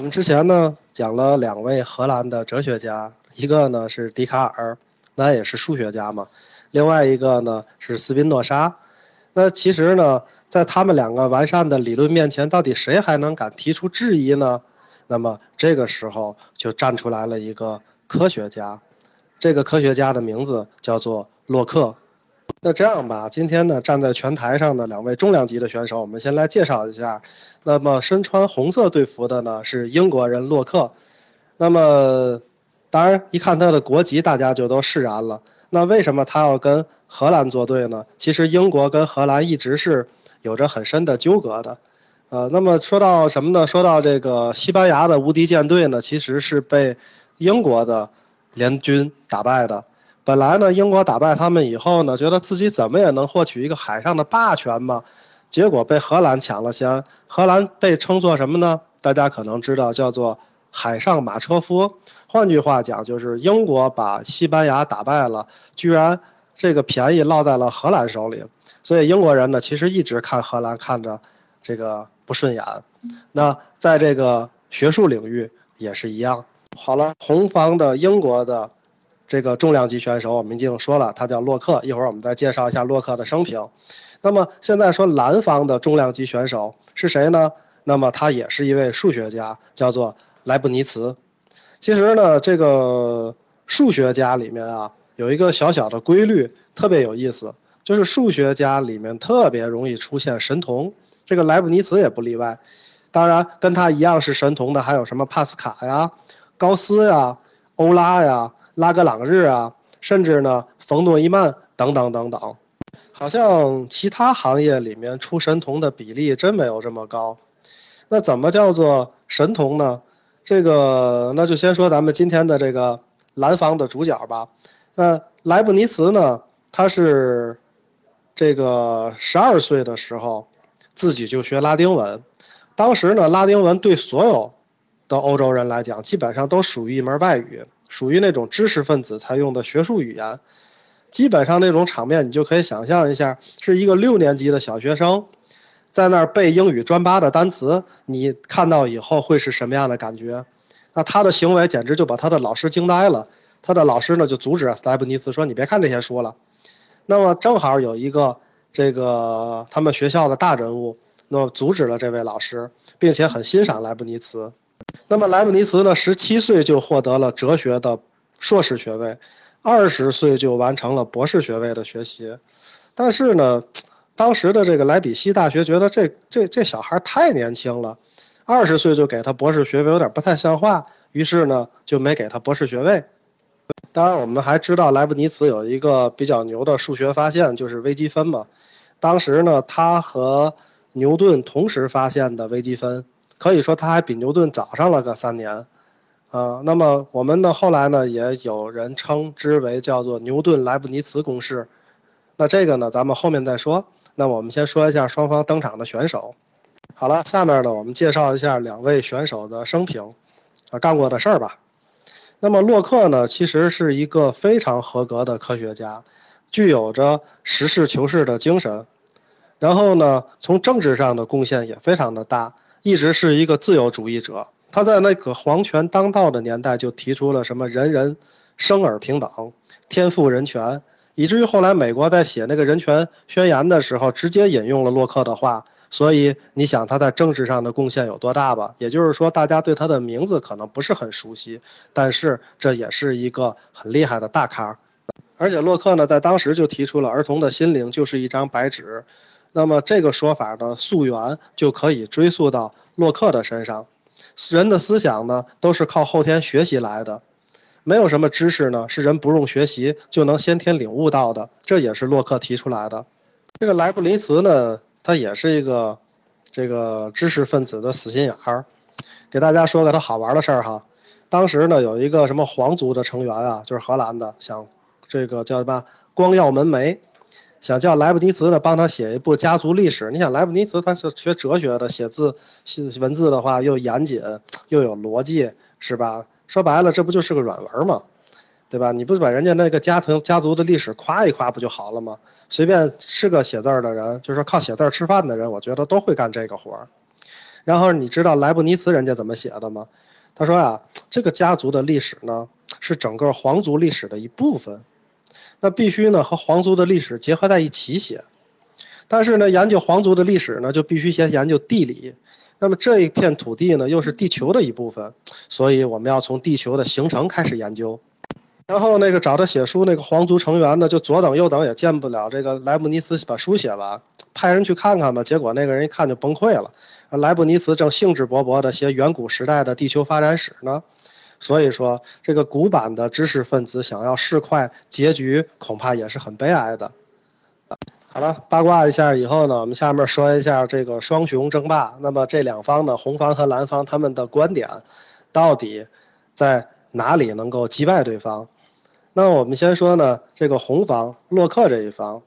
我们之前呢讲了两位荷兰的哲学家，一个呢是笛卡尔，那也是数学家嘛；另外一个呢是斯宾诺莎。那其实呢，在他们两个完善的理论面前，到底谁还能敢提出质疑呢？那么这个时候就站出来了一个科学家，这个科学家的名字叫做洛克。那这样吧，今天呢，站在拳台上的两位重量级的选手，我们先来介绍一下。那么身穿红色队服的呢是英国人洛克。那么，当然一看他的国籍，大家就都释然了。那为什么他要跟荷兰作对呢？其实英国跟荷兰一直是有着很深的纠葛的。呃，那么说到什么呢？说到这个西班牙的无敌舰队呢，其实是被英国的联军打败的。本来呢，英国打败他们以后呢，觉得自己怎么也能获取一个海上的霸权嘛，结果被荷兰抢了先。荷兰被称作什么呢？大家可能知道，叫做海上马车夫。换句话讲，就是英国把西班牙打败了，居然这个便宜落在了荷兰手里。所以英国人呢，其实一直看荷兰看着这个不顺眼。那在这个学术领域也是一样。好了，红方的英国的。这个重量级选手我们已经说了，他叫洛克。一会儿我们再介绍一下洛克的生平。那么现在说蓝方的重量级选手是谁呢？那么他也是一位数学家，叫做莱布尼茨。其实呢，这个数学家里面啊，有一个小小的规律，特别有意思，就是数学家里面特别容易出现神童。这个莱布尼茨也不例外。当然，跟他一样是神童的还有什么帕斯卡呀、高斯呀、欧拉呀。拉格朗日啊，甚至呢，冯诺依曼等等等等，好像其他行业里面出神童的比例真没有这么高。那怎么叫做神童呢？这个那就先说咱们今天的这个蓝方的主角吧。那莱布尼茨呢，他是这个十二岁的时候自己就学拉丁文，当时呢，拉丁文对所有的欧洲人来讲，基本上都属于一门外语。属于那种知识分子才用的学术语言，基本上那种场面，你就可以想象一下，是一个六年级的小学生，在那儿背英语专八的单词，你看到以后会是什么样的感觉？那他的行为简直就把他的老师惊呆了。他的老师呢就阻止莱布尼茨说：“你别看这些书了。”那么正好有一个这个他们学校的大人物，那么阻止了这位老师，并且很欣赏莱布尼茨。那么莱布尼茨呢，十七岁就获得了哲学的硕士学位，二十岁就完成了博士学位的学习。但是呢，当时的这个莱比锡大学觉得这这这小孩太年轻了，二十岁就给他博士学位有点不太像话，于是呢就没给他博士学位。当然，我们还知道莱布尼茨有一个比较牛的数学发现，就是微积分嘛。当时呢，他和牛顿同时发现的微积分。可以说他还比牛顿早上了个三年，啊，那么我们呢后来呢也有人称之为叫做牛顿莱布尼茨公式，那这个呢咱们后面再说。那我们先说一下双方登场的选手。好了，下面呢我们介绍一下两位选手的生平，啊，干过的事儿吧。那么洛克呢其实是一个非常合格的科学家，具有着实事求是的精神，然后呢从政治上的贡献也非常的大。一直是一个自由主义者，他在那个皇权当道的年代就提出了什么人人生而平等、天赋人权，以至于后来美国在写那个人权宣言的时候，直接引用了洛克的话。所以你想他在政治上的贡献有多大吧？也就是说，大家对他的名字可能不是很熟悉，但是这也是一个很厉害的大咖。而且洛克呢，在当时就提出了儿童的心灵就是一张白纸。那么这个说法的溯源就可以追溯到洛克的身上。人的思想呢，都是靠后天学习来的，没有什么知识呢是人不用学习就能先天领悟到的。这也是洛克提出来的。这个莱布尼茨呢，他也是一个这个知识分子的死心眼儿。给大家说个他好玩的事儿哈。当时呢，有一个什么皇族的成员啊，就是荷兰的，想这个叫什么光耀门楣。想叫莱布尼茨呢帮他写一部家族历史。你想莱布尼茨他是学哲学的，写字写文字的话又严谨又有逻辑，是吧？说白了，这不就是个软文吗？对吧？你不是把人家那个家庭家族的历史夸一夸不就好了吗？随便是个写字的人，就是说靠写字吃饭的人，我觉得都会干这个活儿。然后你知道莱布尼茨人家怎么写的吗？他说啊，这个家族的历史呢是整个皇族历史的一部分，那必须呢和皇族的历史结合在一起写。但是呢，研究皇族的历史呢，就必须先研究地理。那么这一片土地呢，又是地球的一部分，所以我们要从地球的形成开始研究。然后那个找他写书那个皇族成员呢，就左等右等也见不了这个莱布尼茨把书写完，派人去看看吧。结果那个人一看就崩溃了。莱布尼茨正兴致勃勃地写远古时代的地球发展史呢，所以说这个古板的知识分子想要市侩，结局恐怕也是很悲哀的。好了，八卦一下以后呢，我们下面说一下这个双雄争霸。那么这两方呢，红方和蓝方他们的观点，到底在哪里能够击败对方？那我们先说呢，这个红方洛克这一方，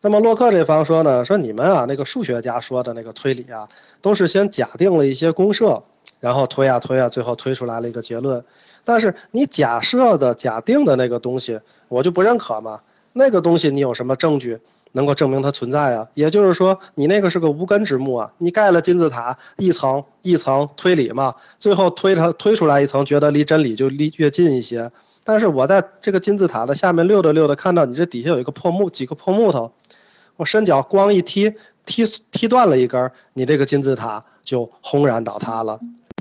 那么洛克这方说呢，说你们啊，那个数学家说的那个推理啊，都是先假定了一些公设，然后推啊推啊，最后推出来了一个结论。但是你假设的、假定的那个东西，我就不认可嘛。那个东西你有什么证据能够证明它存在啊？也就是说，你那个是个无根之木啊。你盖了金字塔，一层一层推理嘛，最后推它推出来一层，觉得离真理就离越近一些。但是我在这个金字塔的下面溜达溜达，看到你这底下有一个破木，几个破木头，我伸脚咣一踢，踢踢断了一根，你这个金字塔就轰然倒塌了。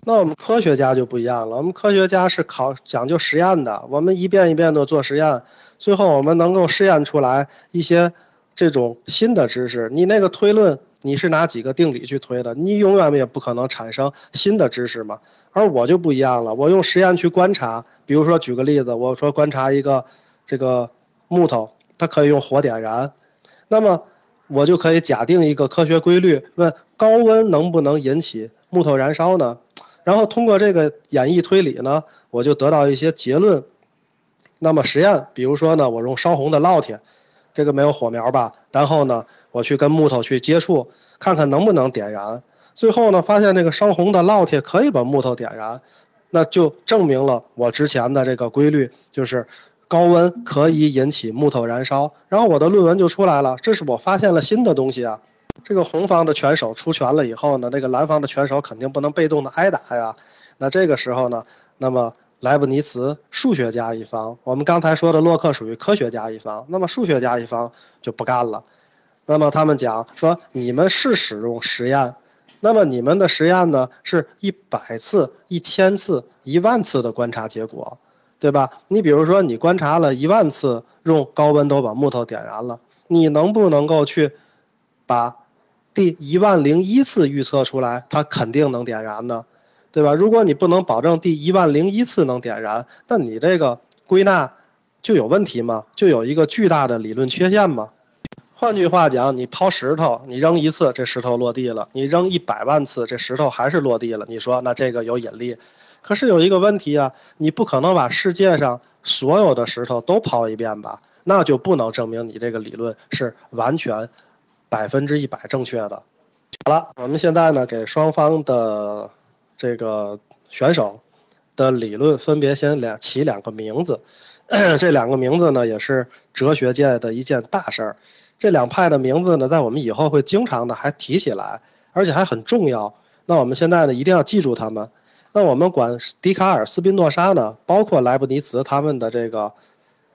那我们科学家就不一样了，我们科学家是考讲究实验的，我们一遍一遍的做实验，最后我们能够试验出来一些这种新的知识。你那个推论，你是拿几个定理去推的？你永远也不可能产生新的知识嘛。而我就不一样了，我用实验去观察，比如说举个例子，我说观察一个这个木头，它可以用火点燃，那么我就可以假定一个科学规律，问高温能不能引起木头燃烧呢？然后通过这个演绎推理呢，我就得到一些结论。那么实验，比如说呢，我用烧红的烙铁，这个没有火苗吧？然后呢，我去跟木头去接触，看看能不能点燃。最后呢，发现这个烧红的烙铁可以把木头点燃，那就证明了我之前的这个规律，就是高温可以引起木头燃烧。然后我的论文就出来了，这是我发现了新的东西啊。这个红方的拳手出拳了以后呢，这个蓝方的拳手肯定不能被动的挨打呀。那这个时候呢，那么莱布尼茨数学家一方，我们刚才说的洛克属于科学家一方，那么数学家一方就不干了。那么他们讲说，你们是使用实验。那么你们的实验呢，是一百次、一千次、一万次的观察结果，对吧？你比如说，你观察了一万次，用高温都把木头点燃了，你能不能够去把第一万零一次预测出来，它肯定能点燃的？对吧？如果你不能保证第一万零一次能点燃，那你这个归纳就有问题吗？就有一个巨大的理论缺陷吗？换句话讲，你抛石头，你扔一次，这石头落地了；你扔一百万次，这石头还是落地了。你说，那这个有引力？可是有一个问题啊，你不可能把世界上所有的石头都抛一遍吧？那就不能证明你这个理论是完全百分之一百正确的。好了，我们现在呢，给双方的这个选手的理论分别先两起两个名字，这两个名字呢，也是哲学界的一件大事儿。这两派的名字呢，在我们以后会经常的还提起来，而且还很重要。那我们现在呢，一定要记住他们。那我们管笛卡尔、斯宾诺莎呢，包括莱布尼茨他们的这个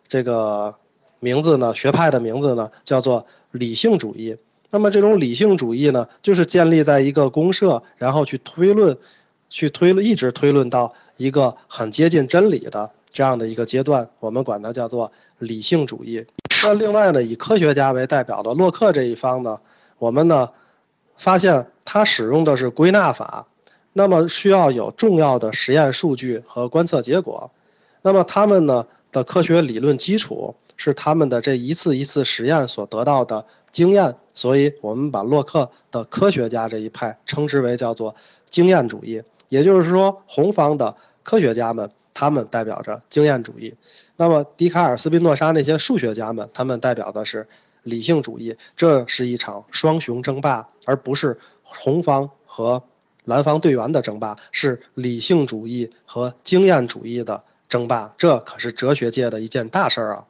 这个名字呢，学派的名字呢，叫做理性主义。那么这种理性主义呢，就是建立在一个公设，然后去推论，去推论，一直推论到一个很接近真理的这样的一个阶段。我们管它叫做理性主义。那另外呢，以科学家为代表的洛克这一方呢，我们呢发现他使用的是归纳法，那么需要有重要的实验数据和观测结果，那么他们呢的科学理论基础是他们的这一次一次实验所得到的经验，所以我们把洛克的科学家这一派称之为叫做经验主义，也就是说红方的科学家们他们代表着经验主义。那么，笛卡尔、斯宾诺莎那些数学家们，他们代表的是理性主义。这是一场双雄争霸，而不是红方和蓝方队员的争霸，是理性主义和经验主义的争霸。这可是哲学界的一件大事儿啊！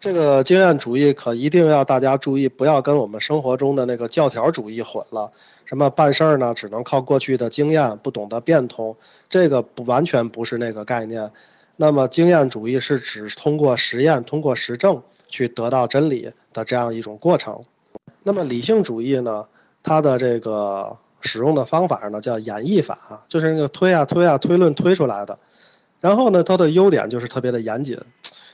这个经验主义可一定要大家注意，不要跟我们生活中的那个教条主义混了。什么办事儿呢？只能靠过去的经验，不懂得变通，这个不完全不是那个概念。那么经验主义是指通过实验、通过实证去得到真理的这样一种过程。那么理性主义呢？它的这个使用的方法呢，叫演绎法，就是那个推啊推啊推论推出来的。然后呢，它的优点就是特别的严谨。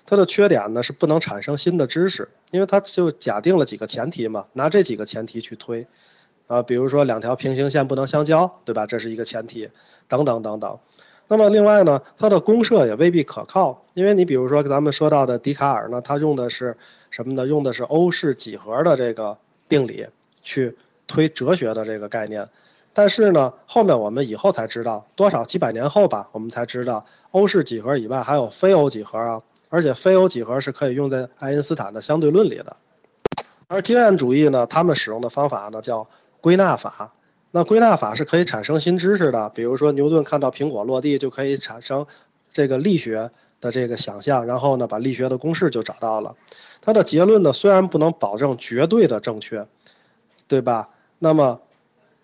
它的缺点呢是不能产生新的知识，因为它就假定了几个前提嘛，拿这几个前提去推，啊，比如说两条平行线不能相交，对吧？这是一个前提，等等等等。那么另外呢，它的公设也未必可靠，因为你比如说咱们说到的笛卡尔呢，他用的是什么呢？用的是欧式几何的这个定理去推哲学的这个概念，但是呢，后面我们以后才知道，多少几百年后吧，我们才知道欧式几何以外还有非欧几何啊。而且非欧几何是可以用在爱因斯坦的相对论里的，而经验主义呢，他们使用的方法呢叫归纳法。那归纳法是可以产生新知识的，比如说牛顿看到苹果落地就可以产生这个力学的这个想象，然后呢把力学的公式就找到了。它的结论呢虽然不能保证绝对的正确，对吧？那么，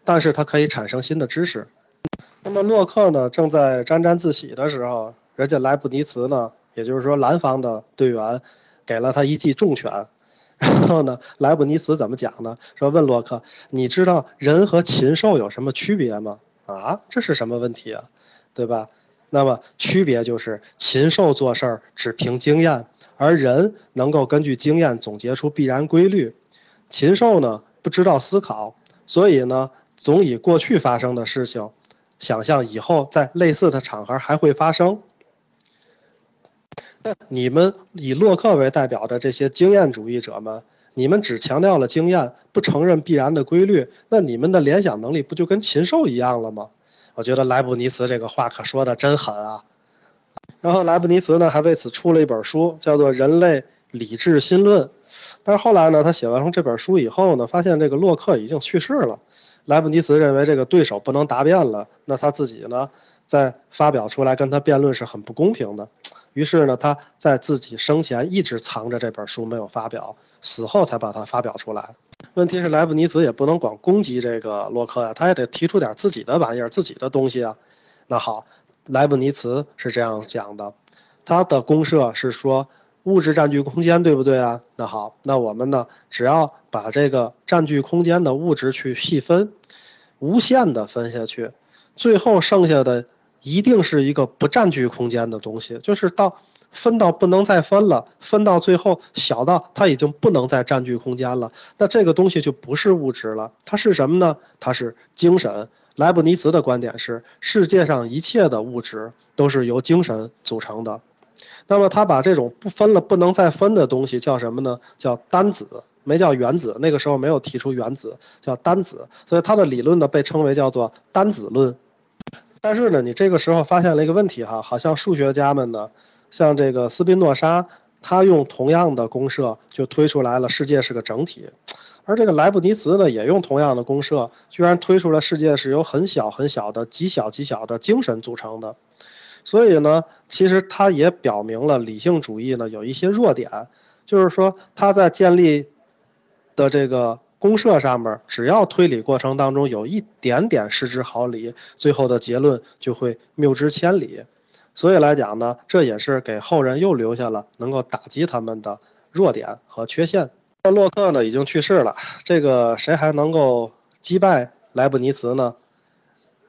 但是它可以产生新的知识。那么洛克呢正在沾沾自喜的时候，人家莱布尼茨呢。也就是说，蓝方的队员给了他一记重拳，然后呢，莱布尼茨怎么讲呢？说问洛克，你知道人和禽兽有什么区别吗？啊，这是什么问题啊？对吧？那么区别就是禽兽做事儿只凭经验，而人能够根据经验总结出必然规律。禽兽呢不知道思考，所以呢总以过去发生的事情，想象以后在类似的场合还会发生。你们以洛克为代表的这些经验主义者们，你们只强调了经验，不承认必然的规律，那你们的联想能力不就跟禽兽一样了吗？我觉得莱布尼茨这个话可说的真狠啊。然后莱布尼茨呢还为此出了一本书，叫做《人类理智心论》。但是后来呢，他写完这本书以后呢，发现这个洛克已经去世了。莱布尼茨认为这个对手不能答辩了，那他自己呢，再发表出来跟他辩论是很不公平的。于是呢，他在自己生前一直藏着这本书没有发表，死后才把它发表出来。问题是莱布尼茨也不能光攻击这个洛克呀，他也得提出点自己的玩意儿、自己的东西啊。那好，莱布尼茨是这样讲的，他的公社是说物质占据空间，对不对啊？那好，那我们呢，只要把这个占据空间的物质去细分，无限的分下去，最后剩下的。一定是一个不占据空间的东西，就是到分到不能再分了，分到最后小到它已经不能再占据空间了，那这个东西就不是物质了，它是什么呢？它是精神。莱布尼茨的观点是，世界上一切的物质都是由精神组成的。那么他把这种不分了、不能再分的东西叫什么呢？叫单子，没叫原子。那个时候没有提出原子，叫单子。所以他的理论呢被称为叫做单子论。但是呢，你这个时候发现了一个问题哈，好像数学家们呢，像这个斯宾诺莎，他用同样的公设就推出来了世界是个整体，而这个莱布尼茨呢，也用同样的公设，居然推出了世界是由很小很小的极小极小的精神组成的，所以呢，其实他也表明了理性主义呢有一些弱点，就是说他在建立的这个。公社上面，只要推理过程当中有一点点失之毫厘，最后的结论就会谬之千里。所以来讲呢，这也是给后人又留下了能够打击他们的弱点和缺陷。那洛克呢已经去世了，这个谁还能够击败莱布尼茨呢？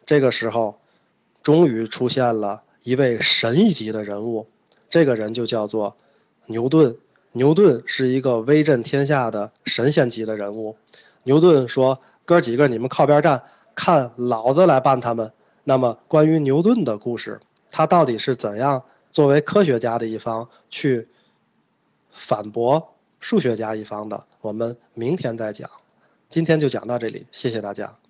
这个时候，终于出现了一位神一级的人物，这个人就叫做牛顿。牛顿是一个威震天下的神仙级的人物。牛顿说：“哥几个，你们靠边站，看老子来办他们。”那么，关于牛顿的故事，他到底是怎样作为科学家的一方去反驳数学家一方的？我们明天再讲。今天就讲到这里，谢谢大家。